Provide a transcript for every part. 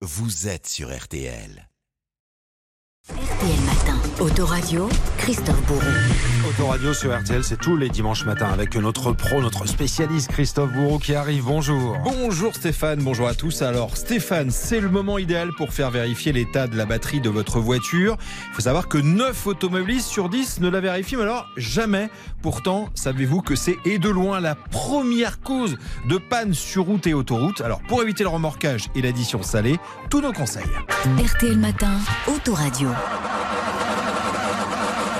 vous êtes sur RTL. Autoradio, Christophe Bourreau. Autoradio sur RTL, c'est tous les dimanches matins avec notre pro, notre spécialiste Christophe Bourreau qui arrive. Bonjour. Bonjour Stéphane, bonjour à tous. Alors Stéphane, c'est le moment idéal pour faire vérifier l'état de la batterie de votre voiture. Il faut savoir que 9 automobilistes sur 10 ne la vérifient, mais alors jamais. Pourtant, savez-vous que c'est et de loin la première cause de panne sur route et autoroute? Alors pour éviter le remorquage et l'addition salée, tous nos conseils. RTL Matin, Autoradio.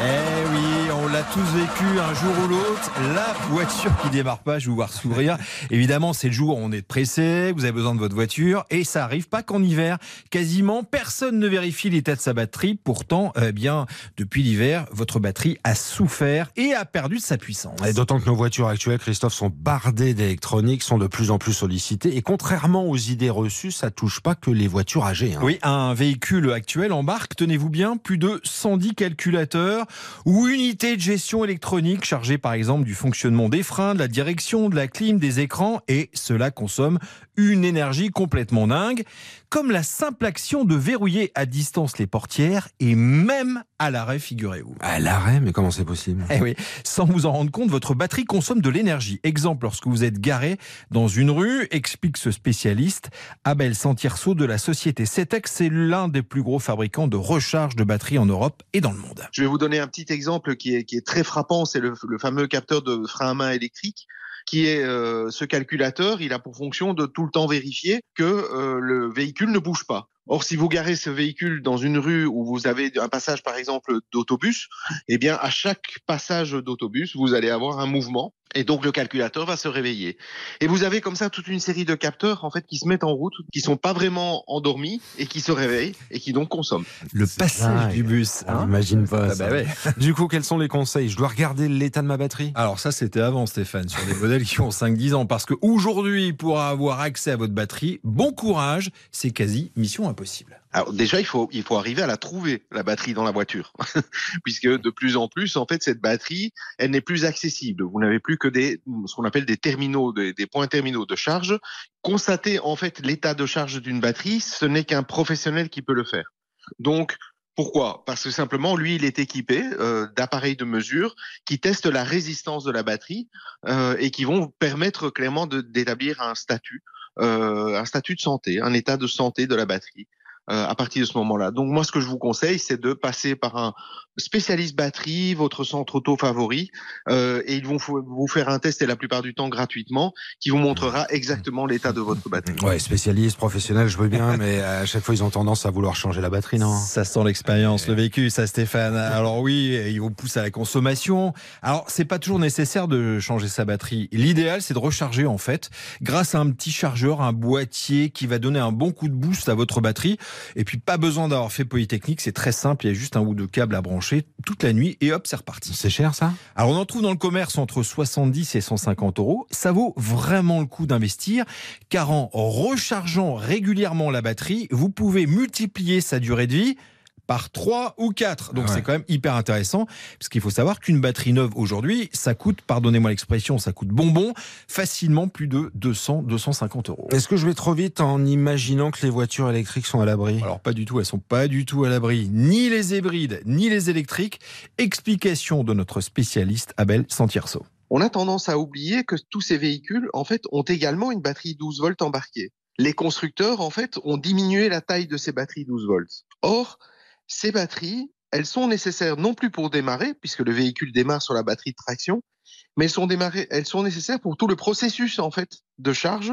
Eh oui, on l'a tous vécu un jour ou l'autre. La voiture qui démarre pas, je vais vous voir sourire. Évidemment, c'est le jour où on est pressé, vous avez besoin de votre voiture, et ça arrive pas qu'en hiver. Quasiment personne ne vérifie l'état de sa batterie. Pourtant, eh bien, depuis l'hiver, votre batterie a souffert et a perdu de sa puissance. Et d'autant que nos voitures actuelles, Christophe, sont bardées d'électronique, sont de plus en plus sollicitées. Et contrairement aux idées reçues, ça touche pas que les voitures âgées. hein. Oui, un véhicule actuel embarque, tenez-vous bien, plus de 110 calculateurs ou unités de gestion électronique chargées par exemple du fonctionnement des freins, de la direction, de la clim, des écrans et cela consomme une énergie complètement dingue, comme la simple action de verrouiller à distance les portières et même à l'arrêt, figurez-vous. À l'arrêt, mais comment c'est possible? Eh oui, sans vous en rendre compte, votre batterie consomme de l'énergie. Exemple, lorsque vous êtes garé dans une rue, explique ce spécialiste, Abel Santirso de la société CETEX, c'est l'un des plus gros fabricants de recharge de batteries en Europe et dans le monde. Je vais vous donner un petit exemple qui est, qui est très frappant, c'est le, fameux capteur de frein à main électrique qui est euh, ce calculateur, il a pour fonction de tout le temps vérifier que euh, le véhicule ne bouge pas. Or, si vous garez ce véhicule dans une rue où vous avez un passage, par exemple, d'autobus, eh bien, à chaque passage d'autobus, vous allez avoir un mouvement, et donc le calculateur va se réveiller. Et vous avez comme ça toute une série de capteurs, en fait, qui se mettent en route, qui sont pas vraiment endormis et qui se réveillent et qui donc consomment. Le passage du bus. Hein. n'imagine pas. Ah ça. bah ouais. Du coup, quels sont les conseils? Je dois regarder l'état de ma batterie? Alors ça, c'était avant, Stéphane, sur des modèles qui ont 5-10 ans. Parce qu'aujourd'hui, pour avoir accès à votre batterie, bon courage, c'est quasi mission impossible. Alors déjà, il faut, il faut arriver à la trouver, la batterie dans la voiture. Puisque de plus en plus, en fait, cette batterie, elle n'est plus accessible. Vous n'avez plus que des, ce qu'on appelle des terminaux, des, points terminaux de charge. Constater, en fait, l'état de charge d'une batterie, ce n'est qu'un professionnel qui peut le faire. Donc, pourquoi? Parce que simplement, lui, il est équipé euh, d'appareils de mesure qui testent la résistance de la batterie euh, et qui vont permettre clairement d'établir un statut, un statut de santé, un état de santé de la batterie. euh, à partir de ce moment-là. Donc moi, ce que je vous conseille, c'est de passer par un spécialiste batterie, votre centre auto favori, euh, et ils vont vous faire un test et la plupart du temps gratuitement, qui vous montrera exactement l'état de votre batterie. Ouais, spécialiste, professionnel, je veux bien, mais à chaque fois, ils ont tendance à vouloir changer la batterie, non? Ça sent l'expérience, le vécu, ça Stéphane. Alors oui, ils vous poussent à la consommation. Alors c'est pas toujours nécessaire de changer sa batterie. L'idéal c'est de recharger en fait grâce à un petit chargeur, un boîtier qui va donner un bon coup de boost à votre batterie. Et puis pas besoin d'avoir fait Polytechnique, c'est très simple, il y a juste un ou deux câbles à brancher toute la nuit et hop c'est reparti. C'est cher, ça? Alors on en trouve dans le commerce entre 70 et 150 euros. Ça vaut vraiment le coup d'investir car en rechargeant régulièrement la batterie, vous pouvez multiplier sa durée de vie par 3 ou 4. Donc Ah ouais. c'est quand même hyper intéressant parce qu'il faut savoir qu'une batterie neuve aujourd'hui, ça coûte, pardonnez-moi l'expression, ça coûte bonbon, facilement plus de 200, 250 euros. Est-ce que je vais trop vite en imaginant que les voitures électriques sont à l'abri? Alors pas du tout, elles sont pas du tout à l'abri, ni les hybrides, ni les électriques. Explication de notre spécialiste Abel Santirso. On a tendance à oublier que tous ces véhicules, en fait, ont également une batterie 12 volts embarquée. Les constructeurs, en fait, ont diminué la taille de ces batteries 12 volts. Or, ces batteries, elles sont nécessaires non plus pour démarrer, puisque le véhicule démarre sur la batterie de traction, mais elles sont, nécessaires pour tout le processus en fait de charge.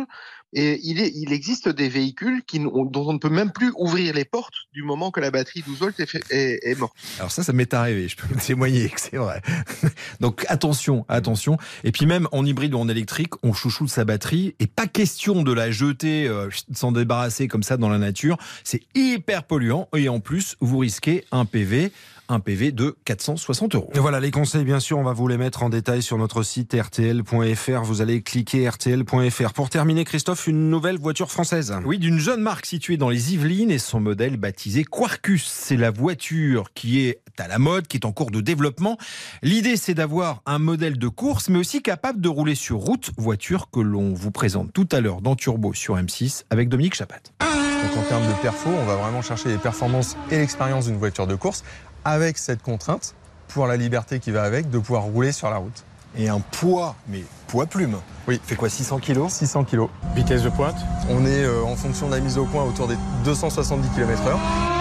Et il, existe des véhicules dont on ne peut même plus ouvrir les portes du moment que la batterie 12 volts est, morte. Alors ça, ça m'est arrivé, je peux témoigner que c'est vrai. Donc attention, attention. Et puis même en hybride ou en électrique, on chouchoute sa batterie et pas question de la jeter, euh, s'en débarrasser comme ça dans la nature. C'est hyper polluant et en plus, vous risquez un PV, un PV de 460 euros. Et Voilà, les conseils, bien sûr, on va vous les mettre en détail sur notre site rtl.fr. Vous allez cliquer rtl.fr. Pour terminer, Christophe, une nouvelle voiture française. Oui, d'une jeune marque située dans les Yvelines et son modèle baptisé Quarkus. C'est la voiture qui est à la mode, qui est en cours de développement. L'idée, c'est d'avoir un modèle de course, mais aussi capable de rouler sur route. Voiture que l'on vous présente tout à l'heure dans Turbo sur M6 avec Dominique Chapat. Donc en termes de perfo, on va vraiment chercher les performances et l'expérience d'une voiture de course avec cette contrainte, pour la liberté qui va avec, de pouvoir rouler sur la route. Et un poids, mais poids plume. Oui. Fait quoi, 600 kilos? 600 kg. Vitesse de pointe? On est euh, en fonction de la mise au point autour des 270 km/h.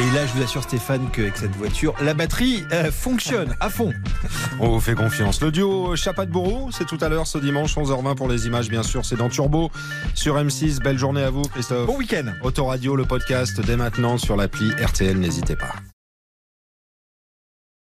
Et là, je vous assure Stéphane qu'avec cette voiture, la batterie euh, fonctionne à fond. On vous fait confiance. Le duo Chapat de Bourreau, c'est tout à l'heure ce dimanche 11h20 pour les images, bien sûr. C'est dans Turbo sur M6. Belle journée à vous, Christophe. Bon week-end. Autoradio, le podcast dès maintenant sur l'appli RTL. N'hésitez pas.